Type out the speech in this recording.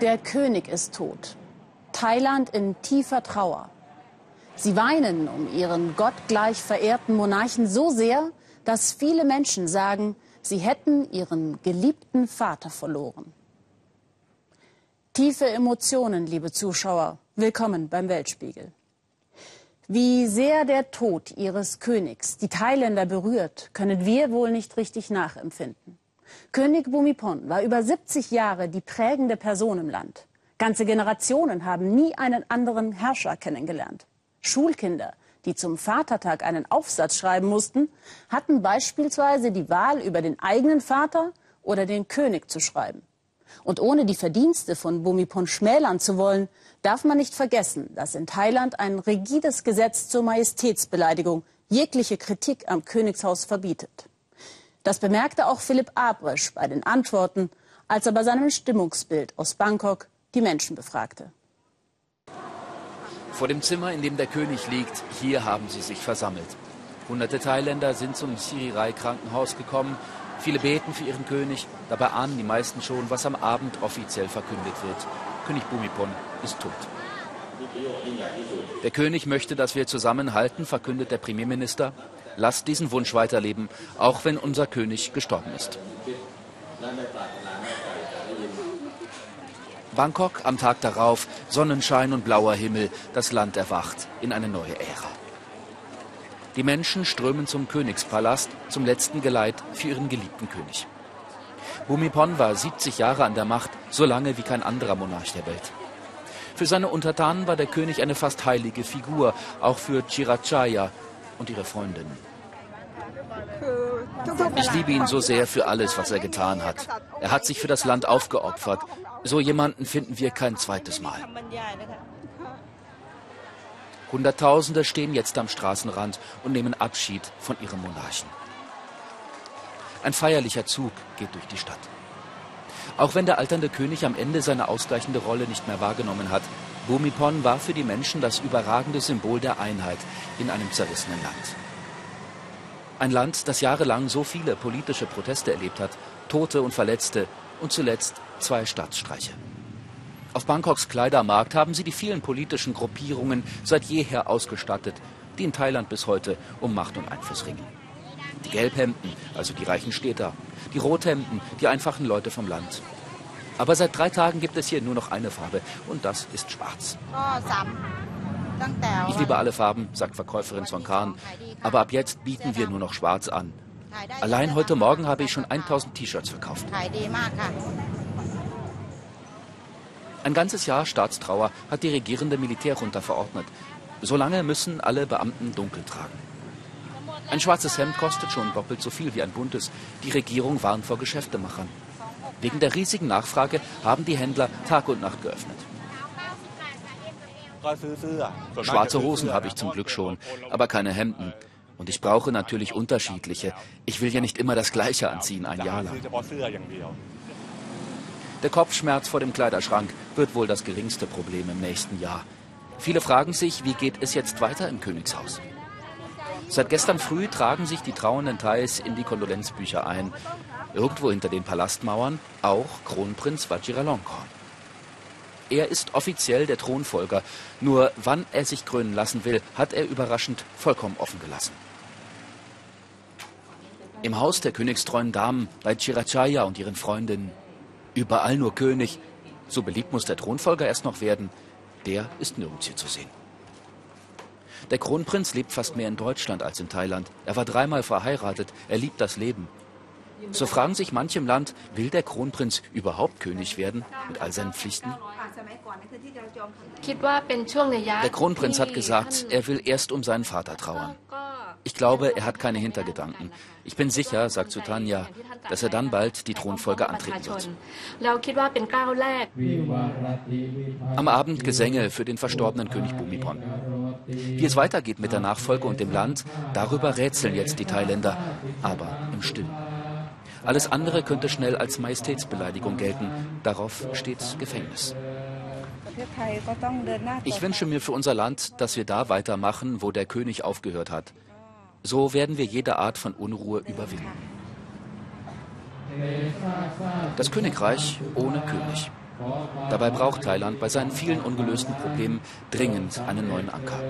Der König ist tot. Thailand in tiefer Trauer. Sie weinen um ihren gottgleich verehrten Monarchen so sehr, dass viele Menschen sagen, sie hätten ihren geliebten Vater verloren. Tiefe Emotionen, liebe Zuschauer. Willkommen beim Weltspiegel. Wie sehr der Tod ihres Königs die Thailänder berührt, können wir wohl nicht richtig nachempfinden. König Bhumipol war über 70 Jahre die prägende Person im Land. Ganze Generationen haben nie einen anderen Herrscher kennengelernt. Schulkinder, die zum Vatertag einen Aufsatz schreiben mussten, hatten beispielsweise die Wahl über den eigenen Vater oder den König zu schreiben. Und ohne die Verdienste von Bhumipol schmälern zu wollen, darf man nicht vergessen, dass in Thailand ein rigides Gesetz zur Majestätsbeleidigung jegliche Kritik am Königshaus verbietet. Das bemerkte auch Philipp Abrisch bei den Antworten, als er bei seinem Stimmungsbild aus Bangkok die Menschen befragte. Vor dem Zimmer, in dem der König liegt, hier haben sie sich versammelt. Hunderte Thailänder sind zum Sirirai Krankenhaus gekommen. Viele beten für ihren König. Dabei ahnen die meisten schon, was am Abend offiziell verkündet wird. König Bhumipol ist tot. Der König möchte, dass wir zusammenhalten, verkündet der Premierminister. Lasst diesen Wunsch weiterleben, auch wenn unser König gestorben ist. Bangkok am Tag darauf, Sonnenschein und blauer Himmel, das Land erwacht in eine neue Ära. Die Menschen strömen zum Königspalast, zum letzten Geleit für ihren geliebten König. Bhumipol war 70 Jahre an der Macht, so lange wie kein anderer Monarch der Welt. Für seine Untertanen war der König eine fast heilige Figur, auch für Chirachaya und ihre Freundin. Ich liebe ihn so sehr für alles, was er getan hat. Er hat sich für das Land aufgeopfert. So jemanden finden wir kein zweites Mal. Hunderttausende stehen jetzt am Straßenrand und nehmen Abschied von ihrem Monarchen. Ein feierlicher Zug geht durch die Stadt. Auch wenn der alternde König am Ende seine ausgleichende Rolle nicht mehr wahrgenommen hat, Bhumipol war für die Menschen das überragende Symbol der Einheit in einem zerrissenen Land. Ein Land, das jahrelang so viele politische Proteste erlebt hat, Tote und Verletzte und zuletzt zwei Staatsstreiche. Auf Bangkoks Kleidermarkt haben sie die vielen politischen Gruppierungen seit jeher ausgestattet, die in Thailand bis heute um Macht und Einfluss ringen. Die Gelbhemden, also die reichen Städter, die Rothemden, die einfachen Leute vom Land. Aber seit drei Tagen gibt es hier nur noch eine Farbe und das ist schwarz. Ich liebe alle Farben, sagt Verkäuferin Sonkan, aber ab jetzt bieten wir nur noch schwarz an. Allein heute Morgen habe ich schon 1000 T-Shirts verkauft. Ein ganzes Jahr Staatstrauer hat die regierende Militärjunta verordnet. Solange müssen alle Beamten dunkel tragen. Ein schwarzes Hemd kostet schon doppelt so viel wie ein buntes. Die Regierung warnt vor Geschäftemachern. Wegen der riesigen Nachfrage haben die Händler Tag und Nacht geöffnet. Schwarze Hosen habe ich zum Glück schon, aber keine Hemden. Und ich brauche natürlich unterschiedliche. Ich will ja nicht immer das Gleiche anziehen, ein Jahr lang. Der Kopfschmerz vor dem Kleiderschrank wird wohl das geringste Problem im nächsten Jahr. Viele fragen sich, wie geht es jetzt weiter im Königshaus? Seit gestern früh tragen sich die trauernden Thais in die Kondolenzbücher ein. Irgendwo hinter den Palastmauern auch Kronprinz Vajiralongkorn. Er ist offiziell der Thronfolger. Nur wann er sich krönen lassen will, hat er überraschend vollkommen offen gelassen. Im Haus der königstreuen Damen, bei Chirachaya und ihren Freundinnen. Überall nur König. So beliebt muss der Thronfolger erst noch werden. Der ist nirgends hier zu sehen. Der Kronprinz lebt fast mehr in Deutschland als in Thailand. Er war dreimal verheiratet. Er liebt das Leben. So fragen sich manche im Land, will der Kronprinz überhaupt König werden mit all seinen Pflichten? Der Kronprinz hat gesagt, er will erst um seinen Vater trauern. Ich glaube, er hat keine Hintergedanken. Ich bin sicher, sagt Sutanya, dass er dann bald die Thronfolge antreten wird. Am Abend Gesänge für den verstorbenen König Bhumipol. Wie es weitergeht mit der Nachfolge und dem Land, darüber rätseln jetzt die Thailänder, aber im Stillen. Alles andere könnte schnell als Majestätsbeleidigung gelten. Darauf steht Gefängnis. Ich wünsche mir für unser Land, dass wir da weitermachen, wo der König aufgehört hat. So werden wir jede Art von Unruhe überwinden. Das Königreich ohne König. Dabei braucht Thailand bei seinen vielen ungelösten Problemen dringend einen neuen Anker.